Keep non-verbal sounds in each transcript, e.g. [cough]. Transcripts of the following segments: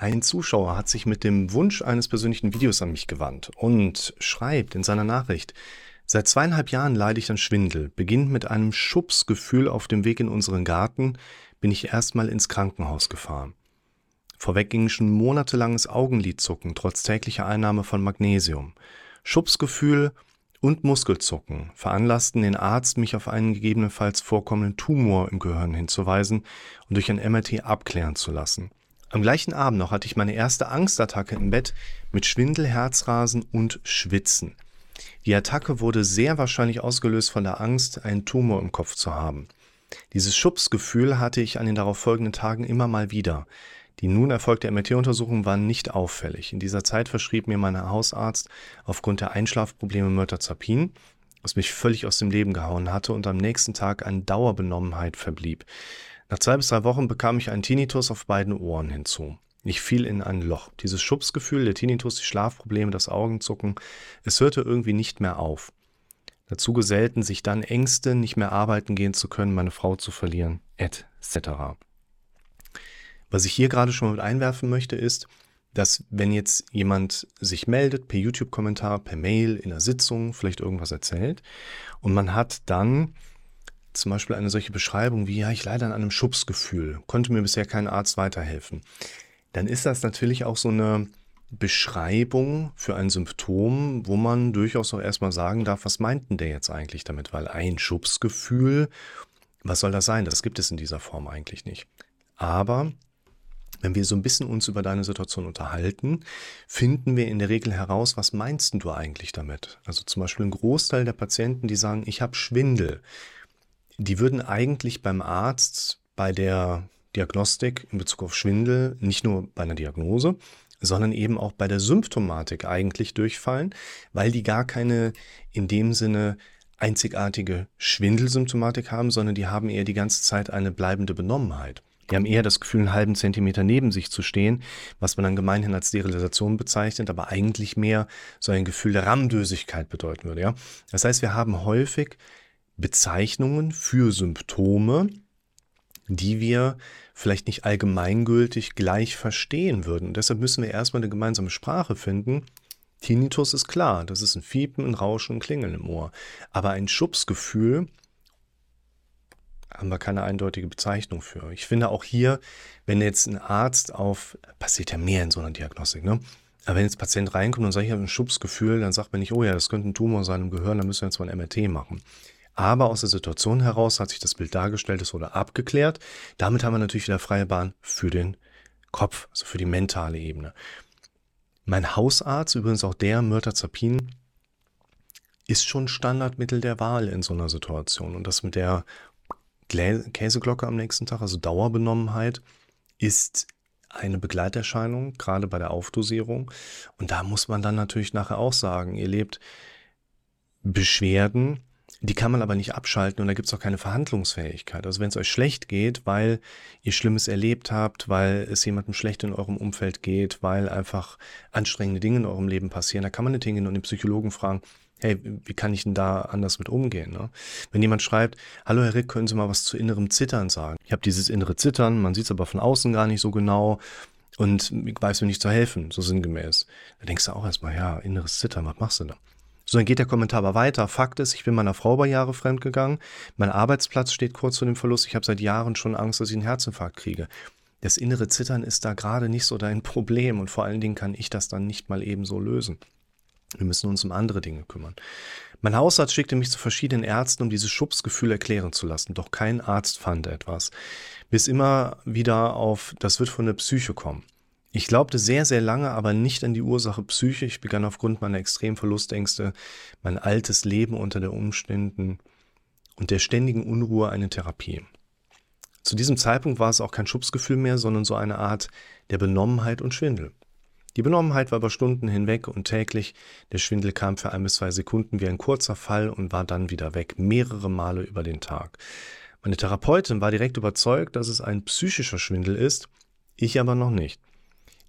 Ein Zuschauer hat sich mit dem Wunsch eines persönlichen Videos an mich gewandt und schreibt in seiner Nachricht, seit zweieinhalb Jahren leide ich an Schwindel. Beginnt mit einem Schubsgefühl auf dem Weg in unseren Garten, bin ich erstmal ins Krankenhaus gefahren. Vorweg ging schon monatelanges Augenlidzucken trotz täglicher Einnahme von Magnesium. Schubsgefühl und Muskelzucken veranlassten den Arzt, mich auf einen gegebenenfalls vorkommenden Tumor im Gehirn hinzuweisen und durch ein MRT abklären zu lassen. Am gleichen Abend noch hatte ich meine erste Angstattacke im Bett mit Schwindel, Herzrasen und Schwitzen. Die Attacke wurde sehr wahrscheinlich ausgelöst von der Angst, einen Tumor im Kopf zu haben. Dieses Schubsgefühl hatte ich an den darauf folgenden Tagen immer mal wieder. Die nun erfolgte MRT-Untersuchung war nicht auffällig. In dieser Zeit verschrieb mir mein Hausarzt aufgrund der Einschlafprobleme Myrtazapin, was mich völlig aus dem Leben gehauen hatte und am nächsten Tag an Dauerbenommenheit verblieb. Nach zwei bis drei Wochen bekam ich einen Tinnitus auf beiden Ohren hinzu. Ich fiel in ein Loch. Dieses Schubsgefühl, der Tinnitus, die Schlafprobleme, das Augenzucken, es hörte irgendwie nicht mehr auf. Dazu gesellten sich dann Ängste, nicht mehr arbeiten gehen zu können, meine Frau zu verlieren, etc. Was ich hier gerade schon mit einwerfen möchte, ist, dass wenn jetzt jemand sich meldet, per YouTube-Kommentar, per Mail, in einer Sitzung, vielleicht irgendwas erzählt, und man hat dann zum Beispiel eine solche Beschreibung wie, ja, ich leide an einem Schubsgefühl, konnte mir bisher kein Arzt weiterhelfen, dann ist das natürlich auch so eine Beschreibung für ein Symptom, wo man durchaus auch erstmal sagen darf, was meint denn der jetzt eigentlich damit? Weil ein Schubsgefühl, was soll das sein? Das gibt es in dieser Form eigentlich nicht. Aber wenn wir so ein bisschen uns über deine Situation unterhalten, finden wir in der Regel heraus, was meinst du eigentlich damit? Also zum Beispiel ein Großteil der Patienten, die sagen, ich habe Schwindel die würden eigentlich beim Arzt bei der Diagnostik in Bezug auf Schwindel, nicht nur bei einer Diagnose, sondern eben auch bei der Symptomatik eigentlich durchfallen, weil die gar keine in dem Sinne einzigartige Schwindelsymptomatik haben, sondern die haben eher die ganze Zeit eine bleibende Benommenheit. Die haben eher das Gefühl, einen halben Zentimeter neben sich zu stehen, was man dann gemeinhin als Sterilisation bezeichnet, aber eigentlich mehr so ein Gefühl der Rammdösigkeit bedeuten würde. Ja? Das heißt, wir haben häufig Bezeichnungen für Symptome, die wir vielleicht nicht allgemeingültig gleich verstehen würden. Und deshalb müssen wir erstmal eine gemeinsame Sprache finden. Tinnitus ist klar, das ist ein Fiepen, ein Rauschen, ein Klingeln im Ohr. Aber ein Schubsgefühl haben wir keine eindeutige Bezeichnung für. Ich finde auch hier, wenn jetzt ein Arzt auf, passiert ja mehr in so einer Diagnostik, ne? Aber wenn jetzt Patient reinkommt und sagt, ich habe ein Schubsgefühl, dann sagt man nicht, oh ja, das könnte ein Tumor sein im Gehirn, dann müssen wir jetzt mal ein MRT machen. Aber aus der Situation heraus hat sich das Bild dargestellt, es wurde abgeklärt. Damit haben wir natürlich wieder freie Bahn für den Kopf, also für die mentale Ebene. Mein Hausarzt, übrigens auch der, Myrtazapin, ist schon Standardmittel der Wahl in so einer Situation. Und das mit der Käseglocke am nächsten Tag, also Dauerbenommenheit, ist eine Begleiterscheinung, gerade bei der Aufdosierung. Und da muss man dann natürlich nachher auch sagen, ihr lebt Beschwerden, die kann man aber nicht abschalten und da gibt es auch keine Verhandlungsfähigkeit. Also wenn es euch schlecht geht, weil ihr Schlimmes erlebt habt, weil es jemandem schlecht in eurem Umfeld geht, weil einfach anstrengende Dinge in eurem Leben passieren, da kann man nicht hingehen und den Psychologen fragen, hey, wie kann ich denn da anders mit umgehen? Ne? Wenn jemand schreibt, hallo Herr Rick, können Sie mal was zu innerem Zittern sagen? Ich habe dieses innere Zittern, man sieht es aber von außen gar nicht so genau und weiß mir nicht zu helfen, so sinngemäß. Da denkst du auch erstmal, ja, inneres Zittern, was machst du da? So, dann geht der Kommentar aber weiter. Fakt ist, ich bin meiner Frau bei Jahre fremdgegangen. Mein Arbeitsplatz steht kurz vor dem Verlust. Ich habe seit Jahren schon Angst, dass ich einen Herzinfarkt kriege. Das innere Zittern ist da gerade nicht so dein [laughs] Problem und vor allen Dingen kann ich das dann nicht mal eben so lösen. Wir müssen uns um andere Dinge kümmern. Mein Hausarzt schickte mich zu verschiedenen Ärzten, um dieses Schubsgefühl erklären zu lassen. Doch kein Arzt fand etwas. Bis immer wieder auf, das wird von der Psyche kommen. Ich glaubte sehr, sehr lange aber nicht an die Ursache Psyche. Ich begann aufgrund meiner extremen Verlustängste mein altes Leben unter den Umständen und der ständigen Unruhe eine Therapie. Zu diesem Zeitpunkt war es auch kein Schubsgefühl mehr, sondern so eine Art der Benommenheit und Schwindel. Die Benommenheit war über Stunden hinweg und täglich. Der Schwindel kam für ein bis zwei Sekunden wie ein kurzer Fall und war dann wieder weg, mehrere Male über den Tag. Meine Therapeutin war direkt überzeugt, dass es ein psychischer Schwindel ist, ich aber noch nicht.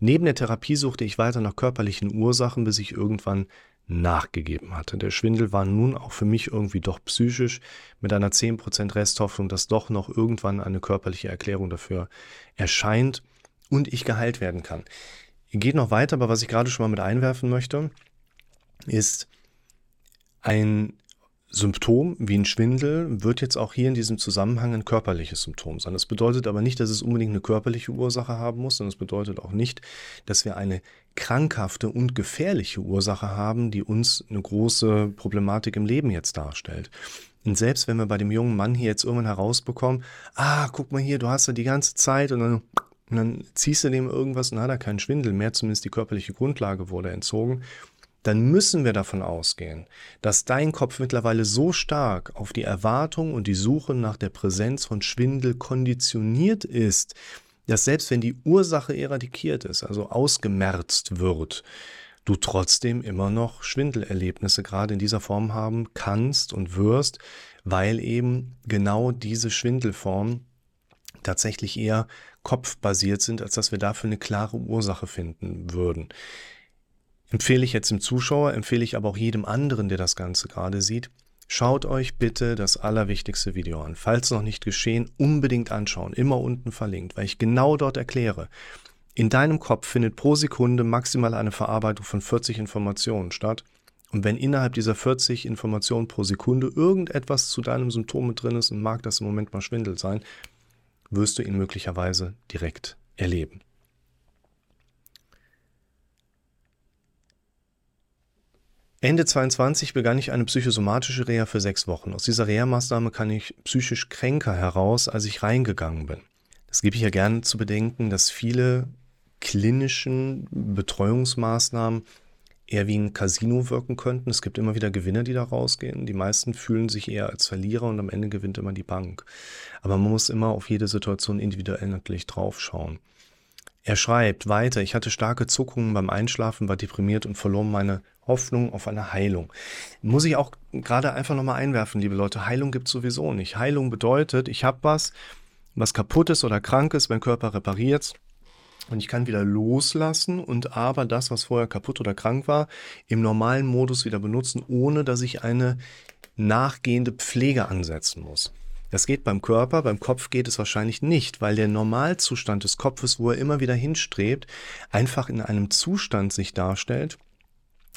Neben der Therapie suchte ich weiter nach körperlichen Ursachen, bis ich irgendwann nachgegeben hatte. Der Schwindel war nun auch für mich irgendwie doch psychisch, mit einer 10% Resthoffnung, dass doch noch irgendwann eine körperliche Erklärung dafür erscheint und ich geheilt werden kann. Geht noch weiter, aber was ich gerade schon mal mit einwerfen möchte, ist ein Symptom wie ein Schwindel wird jetzt auch hier in diesem Zusammenhang ein körperliches Symptom sein. Das bedeutet aber nicht, dass es unbedingt eine körperliche Ursache haben muss, sondern es bedeutet auch nicht, dass wir eine krankhafte und gefährliche Ursache haben, die uns eine große Problematik im Leben jetzt darstellt. Und selbst wenn wir bei dem jungen Mann hier jetzt irgendwann herausbekommen, ah, guck mal hier, du hast ja die ganze Zeit und dann, und dann ziehst du dem irgendwas und hat er keinen Schwindel mehr, zumindest die körperliche Grundlage wurde entzogen, dann müssen wir davon ausgehen, dass dein Kopf mittlerweile so stark auf die Erwartung und die Suche nach der Präsenz von Schwindel konditioniert ist, dass selbst wenn die Ursache eradikiert ist, also ausgemerzt wird, du trotzdem immer noch Schwindelerlebnisse gerade in dieser Form haben kannst und wirst, weil eben genau diese Schwindelform tatsächlich eher kopfbasiert sind, als dass wir dafür eine klare Ursache finden würden. Empfehle ich jetzt dem Zuschauer, empfehle ich aber auch jedem anderen, der das Ganze gerade sieht, schaut euch bitte das allerwichtigste Video an. Falls noch nicht geschehen, unbedingt anschauen, immer unten verlinkt, weil ich genau dort erkläre, in deinem Kopf findet pro Sekunde maximal eine Verarbeitung von 40 Informationen statt. Und wenn innerhalb dieser 40 Informationen pro Sekunde irgendetwas zu deinem Symptom mit drin ist und mag das im Moment mal Schwindel sein, wirst du ihn möglicherweise direkt erleben. Ende 22 begann ich eine psychosomatische Reha für sechs Wochen. Aus dieser Reha-Maßnahme kann ich psychisch kränker heraus, als ich reingegangen bin. Das gebe ich ja gerne zu bedenken, dass viele klinischen Betreuungsmaßnahmen eher wie ein Casino wirken könnten. Es gibt immer wieder Gewinner, die da rausgehen. Die meisten fühlen sich eher als Verlierer und am Ende gewinnt immer die Bank. Aber man muss immer auf jede Situation individuell natürlich draufschauen. Er schreibt weiter, ich hatte starke Zuckungen beim Einschlafen, war deprimiert und verlor meine Hoffnung auf eine Heilung. Muss ich auch gerade einfach nochmal einwerfen, liebe Leute, Heilung gibt es sowieso nicht. Heilung bedeutet, ich habe was, was kaputt ist oder krank ist, mein Körper repariert und ich kann wieder loslassen und aber das, was vorher kaputt oder krank war, im normalen Modus wieder benutzen, ohne dass ich eine nachgehende Pflege ansetzen muss. Das geht beim Körper, beim Kopf geht es wahrscheinlich nicht, weil der Normalzustand des Kopfes, wo er immer wieder hinstrebt, einfach in einem Zustand sich darstellt,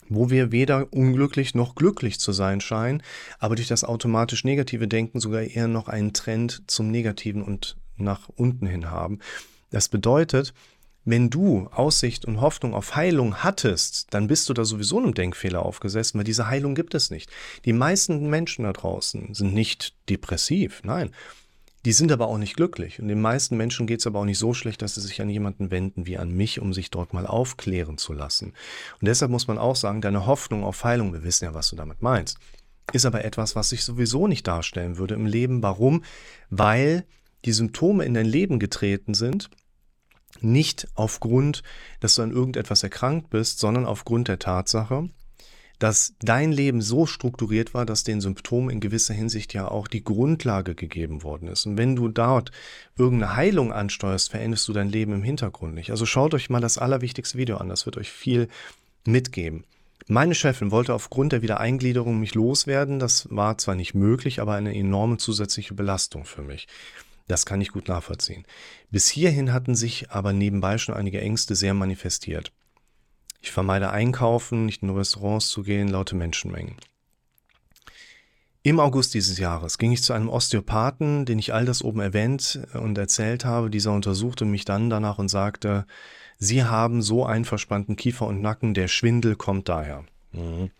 wo wir weder unglücklich noch glücklich zu sein scheinen, aber durch das automatisch negative Denken sogar eher noch einen Trend zum Negativen und nach unten hin haben. Das bedeutet, wenn du Aussicht und Hoffnung auf Heilung hattest, dann bist du da sowieso einem Denkfehler aufgesessen, weil diese Heilung gibt es nicht. Die meisten Menschen da draußen sind nicht depressiv, nein. Die sind aber auch nicht glücklich. Und den meisten Menschen geht es aber auch nicht so schlecht, dass sie sich an jemanden wenden wie an mich, um sich dort mal aufklären zu lassen. Und deshalb muss man auch sagen, deine Hoffnung auf Heilung, wir wissen ja, was du damit meinst, ist aber etwas, was sich sowieso nicht darstellen würde im Leben. Warum? Weil die Symptome in dein Leben getreten sind nicht aufgrund, dass du an irgendetwas erkrankt bist, sondern aufgrund der Tatsache, dass dein Leben so strukturiert war, dass den Symptomen in gewisser Hinsicht ja auch die Grundlage gegeben worden ist. Und wenn du dort irgendeine Heilung ansteuerst, veränderst du dein Leben im Hintergrund nicht. Also schaut euch mal das allerwichtigste Video an, das wird euch viel mitgeben. Meine Chefin wollte aufgrund der Wiedereingliederung mich loswerden. Das war zwar nicht möglich, aber eine enorme zusätzliche Belastung für mich. Das kann ich gut nachvollziehen. Bis hierhin hatten sich aber nebenbei schon einige Ängste sehr manifestiert. Ich vermeide Einkaufen, nicht in Restaurants zu gehen, laute Menschenmengen. Im August dieses Jahres ging ich zu einem Osteopathen, den ich all das oben erwähnt und erzählt habe. Dieser untersuchte mich dann danach und sagte, Sie haben so einen verspannten Kiefer und Nacken, der Schwindel kommt daher. Mhm.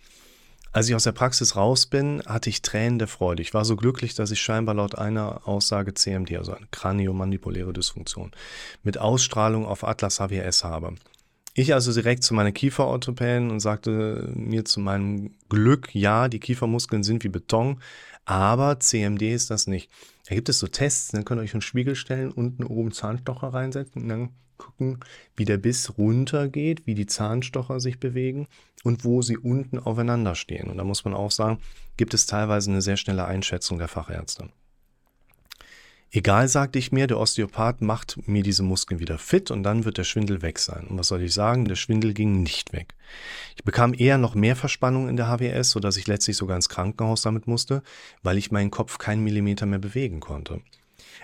Als ich aus der Praxis raus bin, hatte ich Tränen der Freude. Ich war so glücklich, dass ich scheinbar laut einer Aussage CMD, also eine kraniomandibuläre Dysfunktion, mit Ausstrahlung auf Atlas HWS habe. Ich also direkt zu meiner Kieferorthopäden und sagte mir zu meinem Glück, ja, die Kiefermuskeln sind wie Beton, aber CMD ist das nicht. Da gibt es so Tests, dann könnt ihr euch einen Spiegel stellen, unten oben Zahnstocher reinsetzen und dann gucken, wie der Biss runtergeht, wie die Zahnstocher sich bewegen und wo sie unten aufeinander stehen. Und da muss man auch sagen, gibt es teilweise eine sehr schnelle Einschätzung der Fachärzte. Egal, sagte ich mir, der Osteopath macht mir diese Muskeln wieder fit und dann wird der Schwindel weg sein. Und was soll ich sagen? Der Schwindel ging nicht weg. Ich bekam eher noch mehr Verspannung in der HWS, sodass ich letztlich sogar ins Krankenhaus damit musste, weil ich meinen Kopf keinen Millimeter mehr bewegen konnte.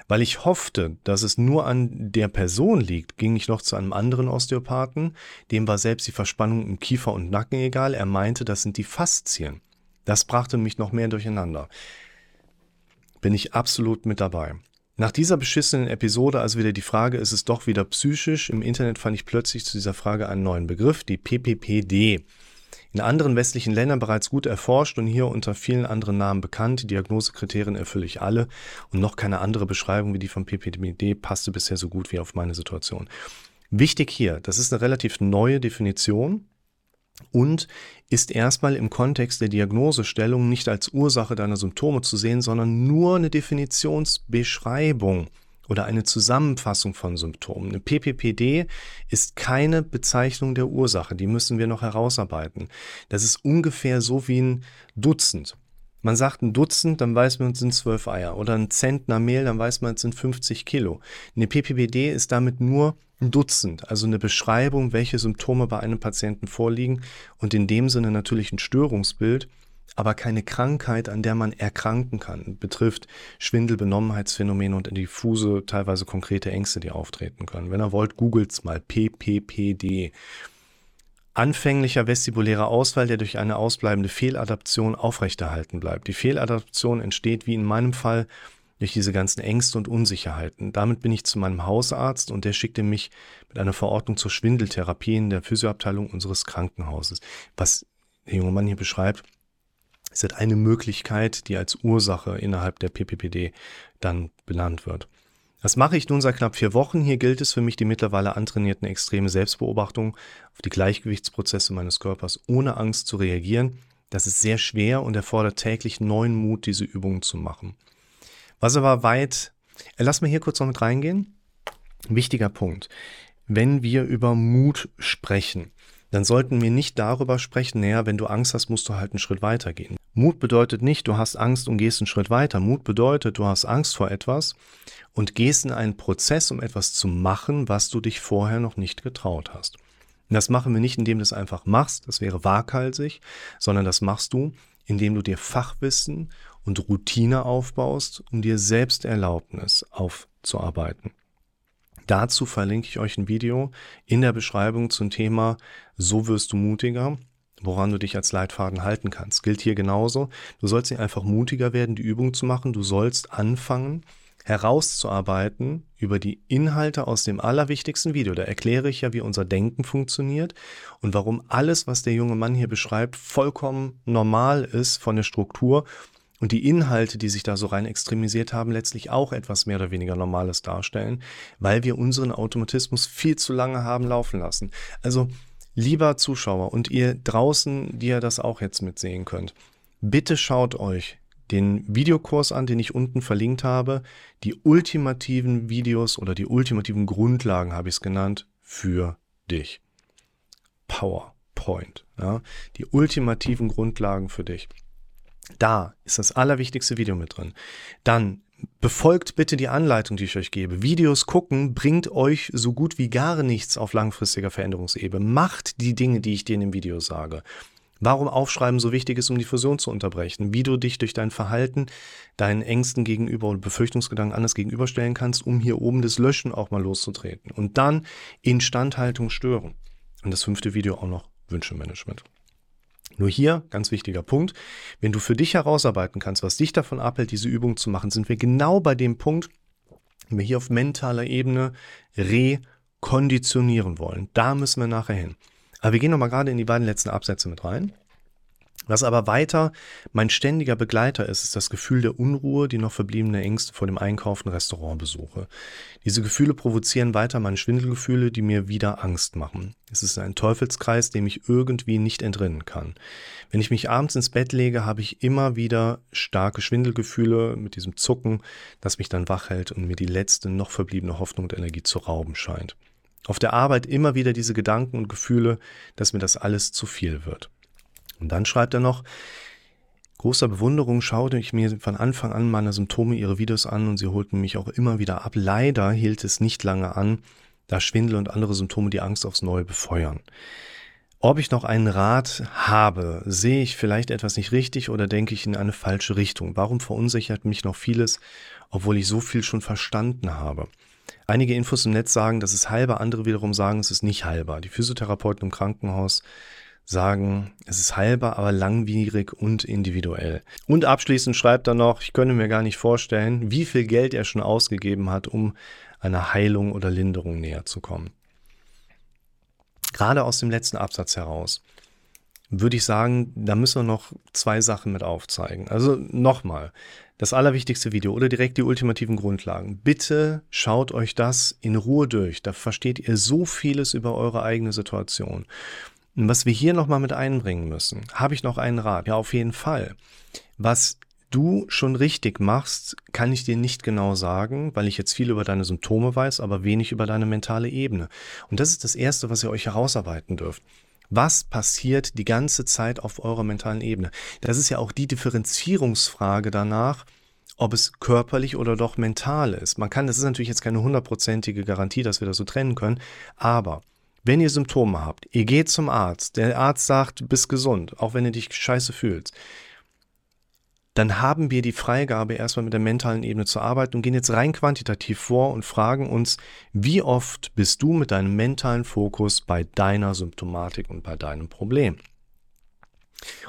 Weil ich hoffte, dass es nur an der Person liegt, ging ich noch zu einem anderen Osteopathen. Dem war selbst die Verspannung im Kiefer und Nacken egal. Er meinte, das sind die Faszien. Das brachte mich noch mehr durcheinander. Bin ich absolut mit dabei. Nach dieser beschissenen Episode also wieder die Frage, ist es doch wieder psychisch? Im Internet fand ich plötzlich zu dieser Frage einen neuen Begriff, die PPPD. In anderen westlichen Ländern bereits gut erforscht und hier unter vielen anderen Namen bekannt. Die Diagnosekriterien erfülle ich alle und noch keine andere Beschreibung wie die von PPPD passte bisher so gut wie auf meine Situation. Wichtig hier, das ist eine relativ neue Definition und ist erstmal im Kontext der Diagnosestellung nicht als Ursache deiner Symptome zu sehen, sondern nur eine Definitionsbeschreibung oder eine Zusammenfassung von Symptomen. Eine PPPD ist keine Bezeichnung der Ursache, die müssen wir noch herausarbeiten. Das ist ungefähr so wie ein Dutzend. Man sagt ein Dutzend, dann weiß man, es sind zwölf Eier. Oder ein Zentner Mehl, dann weiß man, es sind 50 Kilo. Eine PPPD ist damit nur ein Dutzend, also eine Beschreibung, welche Symptome bei einem Patienten vorliegen und in dem Sinne natürlich ein Störungsbild, aber keine Krankheit, an der man erkranken kann. Betrifft Schwindel, Benommenheitsphänomene und diffuse, teilweise konkrete Ängste, die auftreten können. Wenn ihr wollt, googelt's mal PPPD. Anfänglicher vestibulärer Ausfall, der durch eine ausbleibende Fehladaption aufrechterhalten bleibt. Die Fehladaption entsteht, wie in meinem Fall, durch diese ganzen Ängste und Unsicherheiten. Damit bin ich zu meinem Hausarzt und der schickte mich mit einer Verordnung zur Schwindeltherapie in der Physioabteilung unseres Krankenhauses. Was der junge Mann hier beschreibt, ist halt eine Möglichkeit, die als Ursache innerhalb der PPPD dann benannt wird. Das mache ich nun seit knapp vier Wochen. Hier gilt es für mich, die mittlerweile antrainierten extreme Selbstbeobachtung auf die Gleichgewichtsprozesse meines Körpers ohne Angst zu reagieren. Das ist sehr schwer und erfordert täglich neuen Mut, diese Übungen zu machen. Was aber weit, äh, lass mir hier kurz noch mit reingehen. Wichtiger Punkt. Wenn wir über Mut sprechen, dann sollten wir nicht darüber sprechen, naja, wenn du Angst hast, musst du halt einen Schritt weiter gehen. Mut bedeutet nicht, du hast Angst und gehst einen Schritt weiter. Mut bedeutet, du hast Angst vor etwas und gehst in einen Prozess, um etwas zu machen, was du dich vorher noch nicht getraut hast. Und das machen wir nicht, indem du es einfach machst, das wäre waghalsig, sondern das machst du, indem du dir Fachwissen und Routine aufbaust, um dir Selbsterlaubnis aufzuarbeiten. Dazu verlinke ich euch ein Video in der Beschreibung zum Thema So wirst du mutiger, woran du dich als Leitfaden halten kannst. Gilt hier genauso. Du sollst nicht einfach mutiger werden, die Übung zu machen. Du sollst anfangen, herauszuarbeiten über die Inhalte aus dem allerwichtigsten Video. Da erkläre ich ja, wie unser Denken funktioniert und warum alles, was der junge Mann hier beschreibt, vollkommen normal ist von der Struktur und die Inhalte, die sich da so rein extremisiert haben, letztlich auch etwas mehr oder weniger Normales darstellen, weil wir unseren Automatismus viel zu lange haben laufen lassen. Also, lieber Zuschauer und ihr draußen, die ihr das auch jetzt mitsehen könnt, bitte schaut euch den Videokurs an, den ich unten verlinkt habe. Die ultimativen Videos oder die ultimativen Grundlagen habe ich es genannt für dich. PowerPoint. Ja, die ultimativen Grundlagen für dich. Da ist das allerwichtigste Video mit drin. Dann befolgt bitte die Anleitung, die ich euch gebe. Videos gucken bringt euch so gut wie gar nichts auf langfristiger Veränderungsebene. Macht die Dinge, die ich dir in dem Video sage. Warum Aufschreiben so wichtig ist, um die Fusion zu unterbrechen, wie du dich durch dein Verhalten deinen Ängsten gegenüber oder Befürchtungsgedanken anders gegenüberstellen kannst, um hier oben das Löschen auch mal loszutreten. Und dann Instandhaltung stören. Und das fünfte Video auch noch Wünschemanagement. Nur hier, ganz wichtiger Punkt, wenn du für dich herausarbeiten kannst, was dich davon abhält, diese Übung zu machen, sind wir genau bei dem Punkt, wenn wir hier auf mentaler Ebene rekonditionieren wollen. Da müssen wir nachher hin. Aber wir gehen nochmal gerade in die beiden letzten Absätze mit rein. Was aber weiter mein ständiger Begleiter ist, ist das Gefühl der Unruhe, die noch verbliebene Ängste vor dem Einkaufen, Restaurantbesuche. Diese Gefühle provozieren weiter meine Schwindelgefühle, die mir wieder Angst machen. Es ist ein Teufelskreis, dem ich irgendwie nicht entrinnen kann. Wenn ich mich abends ins Bett lege, habe ich immer wieder starke Schwindelgefühle mit diesem Zucken, das mich dann wach hält und mir die letzte noch verbliebene Hoffnung und Energie zu rauben scheint. Auf der Arbeit immer wieder diese Gedanken und Gefühle, dass mir das alles zu viel wird. Und dann schreibt er noch, großer Bewunderung schaute ich mir von Anfang an meine Symptome ihre Videos an und sie holten mich auch immer wieder ab. Leider hielt es nicht lange an, da Schwindel und andere Symptome die Angst aufs Neue befeuern. ob ich noch einen Rat habe, sehe ich vielleicht etwas nicht richtig oder denke ich in eine falsche Richtung? Warum verunsichert mich noch vieles, obwohl ich so viel schon verstanden habe? Einige Infos im Netz sagen, das ist halber, andere wiederum sagen, es ist nicht halber. Die Physiotherapeuten im Krankenhaus sagen, es ist heilbar, aber langwierig und individuell. Und abschließend schreibt er noch, ich könnte mir gar nicht vorstellen, wie viel Geld er schon ausgegeben hat, um einer Heilung oder Linderung näher zu kommen. Gerade aus dem letzten Absatz heraus würde ich sagen, da müssen wir noch zwei Sachen mit aufzeigen. Also nochmal, das allerwichtigste Video oder direkt die ultimativen Grundlagen. Bitte schaut euch das in Ruhe durch. Da versteht ihr so vieles über eure eigene Situation. Was wir hier nochmal mit einbringen müssen, habe ich noch einen Rat? Ja, auf jeden Fall. Was du schon richtig machst, kann ich dir nicht genau sagen, weil ich jetzt viel über deine Symptome weiß, aber wenig über deine mentale Ebene. Und das ist das Erste, was ihr euch herausarbeiten dürft. Was passiert die ganze Zeit auf eurer mentalen Ebene? Das ist ja auch die Differenzierungsfrage danach, ob es körperlich oder doch mental ist. Man kann, das ist natürlich jetzt keine hundertprozentige Garantie, dass wir das so trennen können, aber wenn ihr Symptome habt, ihr geht zum Arzt, der Arzt sagt, du bist gesund, auch wenn du dich scheiße fühlst, dann haben wir die Freigabe, erstmal mit der mentalen Ebene zu arbeiten und gehen jetzt rein quantitativ vor und fragen uns, wie oft bist du mit deinem mentalen Fokus bei deiner Symptomatik und bei deinem Problem?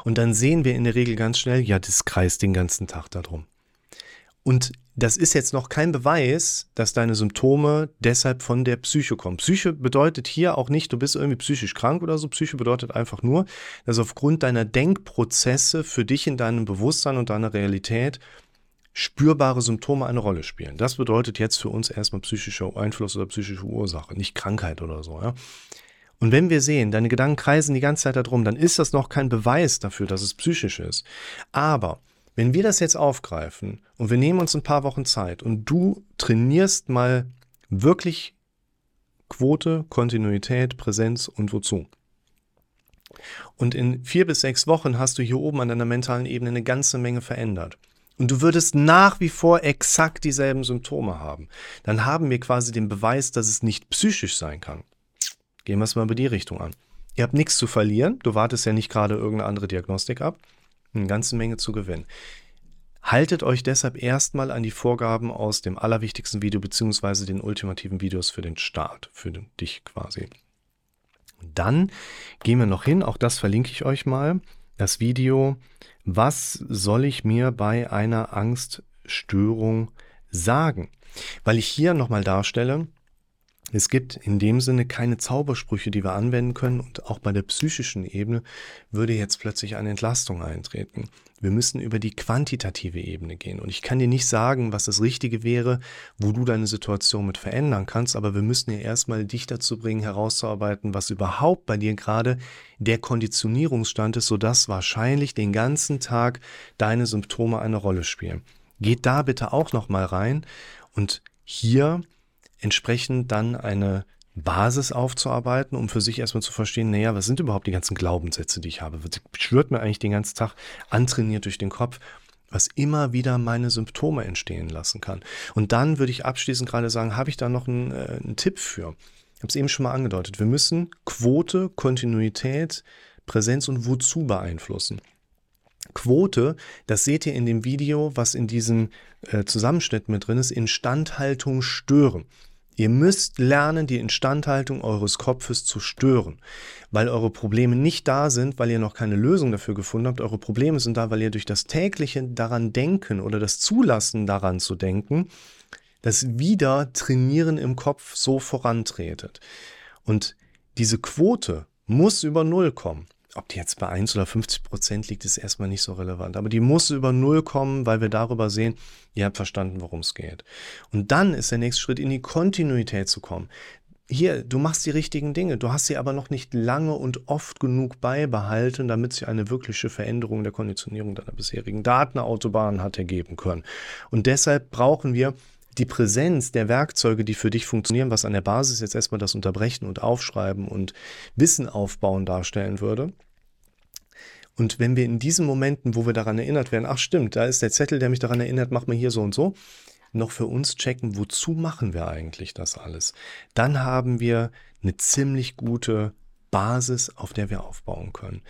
Und dann sehen wir in der Regel ganz schnell, ja, das kreist den ganzen Tag darum. Und das ist jetzt noch kein Beweis, dass deine Symptome deshalb von der Psyche kommen. Psyche bedeutet hier auch nicht, du bist irgendwie psychisch krank oder so. Psyche bedeutet einfach nur, dass aufgrund deiner Denkprozesse für dich in deinem Bewusstsein und deiner Realität spürbare Symptome eine Rolle spielen. Das bedeutet jetzt für uns erstmal psychischer Einfluss oder psychische Ursache, nicht Krankheit oder so. Ja? Und wenn wir sehen, deine Gedanken kreisen die ganze Zeit darum, dann ist das noch kein Beweis dafür, dass es psychisch ist. Aber wenn wir das jetzt aufgreifen und wir nehmen uns ein paar Wochen Zeit und du trainierst mal wirklich Quote, Kontinuität, Präsenz und wozu. Und in vier bis sechs Wochen hast du hier oben an deiner mentalen Ebene eine ganze Menge verändert. Und du würdest nach wie vor exakt dieselben Symptome haben. Dann haben wir quasi den Beweis, dass es nicht psychisch sein kann. Gehen wir es mal über die Richtung an. Ihr habt nichts zu verlieren. Du wartest ja nicht gerade irgendeine andere Diagnostik ab eine ganze Menge zu gewinnen. Haltet euch deshalb erstmal an die Vorgaben aus dem allerwichtigsten Video beziehungsweise den ultimativen Videos für den Start, für dich quasi. Dann gehen wir noch hin, auch das verlinke ich euch mal, das Video, was soll ich mir bei einer Angststörung sagen? Weil ich hier nochmal darstelle, es gibt in dem Sinne keine Zaubersprüche, die wir anwenden können und auch bei der psychischen Ebene würde jetzt plötzlich eine Entlastung eintreten. Wir müssen über die quantitative Ebene gehen und ich kann dir nicht sagen, was das Richtige wäre, wo du deine Situation mit verändern kannst, aber wir müssen ja erstmal dich dazu bringen, herauszuarbeiten, was überhaupt bei dir gerade der Konditionierungsstand ist, sodass wahrscheinlich den ganzen Tag deine Symptome eine Rolle spielen. Geht da bitte auch nochmal rein und hier entsprechend dann eine Basis aufzuarbeiten, um für sich erstmal zu verstehen, naja, was sind überhaupt die ganzen Glaubenssätze, die ich habe? Was schwört mir eigentlich den ganzen Tag antrainiert durch den Kopf, was immer wieder meine Symptome entstehen lassen kann. Und dann würde ich abschließend gerade sagen, habe ich da noch einen, äh, einen Tipp für? Ich habe es eben schon mal angedeutet. Wir müssen Quote, Kontinuität, Präsenz und Wozu beeinflussen. Quote, das seht ihr in dem Video, was in diesem äh, Zusammenschnitt mit drin ist, Instandhaltung stören. Ihr müsst lernen, die Instandhaltung eures Kopfes zu stören, weil eure Probleme nicht da sind, weil ihr noch keine Lösung dafür gefunden habt. Eure Probleme sind da, weil ihr durch das tägliche daran denken oder das Zulassen daran zu denken, das wieder Trainieren im Kopf so vorantretet. Und diese Quote muss über Null kommen. Ob die jetzt bei 1 oder 50 Prozent liegt, ist erstmal nicht so relevant. Aber die muss über Null kommen, weil wir darüber sehen, ihr habt verstanden, worum es geht. Und dann ist der nächste Schritt, in die Kontinuität zu kommen. Hier, du machst die richtigen Dinge, du hast sie aber noch nicht lange und oft genug beibehalten, damit sie eine wirkliche Veränderung der Konditionierung deiner bisherigen Datenautobahn hat ergeben können. Und deshalb brauchen wir die Präsenz der Werkzeuge, die für dich funktionieren, was an der Basis jetzt erstmal das Unterbrechen und Aufschreiben und Wissen aufbauen darstellen würde. Und wenn wir in diesen Momenten, wo wir daran erinnert werden, ach stimmt, da ist der Zettel, der mich daran erinnert, mach mal hier so und so, noch für uns checken, wozu machen wir eigentlich das alles, dann haben wir eine ziemlich gute Basis, auf der wir aufbauen können.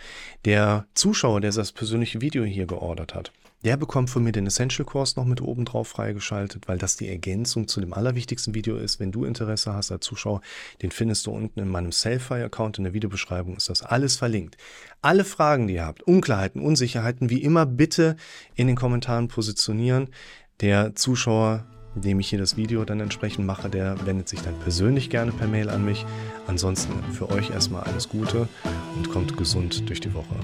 Der Zuschauer, der das persönliche Video hier geordert hat, der bekommt von mir den Essential Course noch mit oben drauf freigeschaltet, weil das die Ergänzung zu dem allerwichtigsten Video ist. Wenn du Interesse hast als Zuschauer, den findest du unten in meinem Selfie-Account in der Videobeschreibung. Ist das alles verlinkt. Alle Fragen, die ihr habt, Unklarheiten, Unsicherheiten, wie immer bitte in den Kommentaren positionieren. Der Zuschauer, dem ich hier das Video dann entsprechend mache, der wendet sich dann persönlich gerne per Mail an mich. Ansonsten für euch erstmal alles Gute und kommt gesund durch die Woche.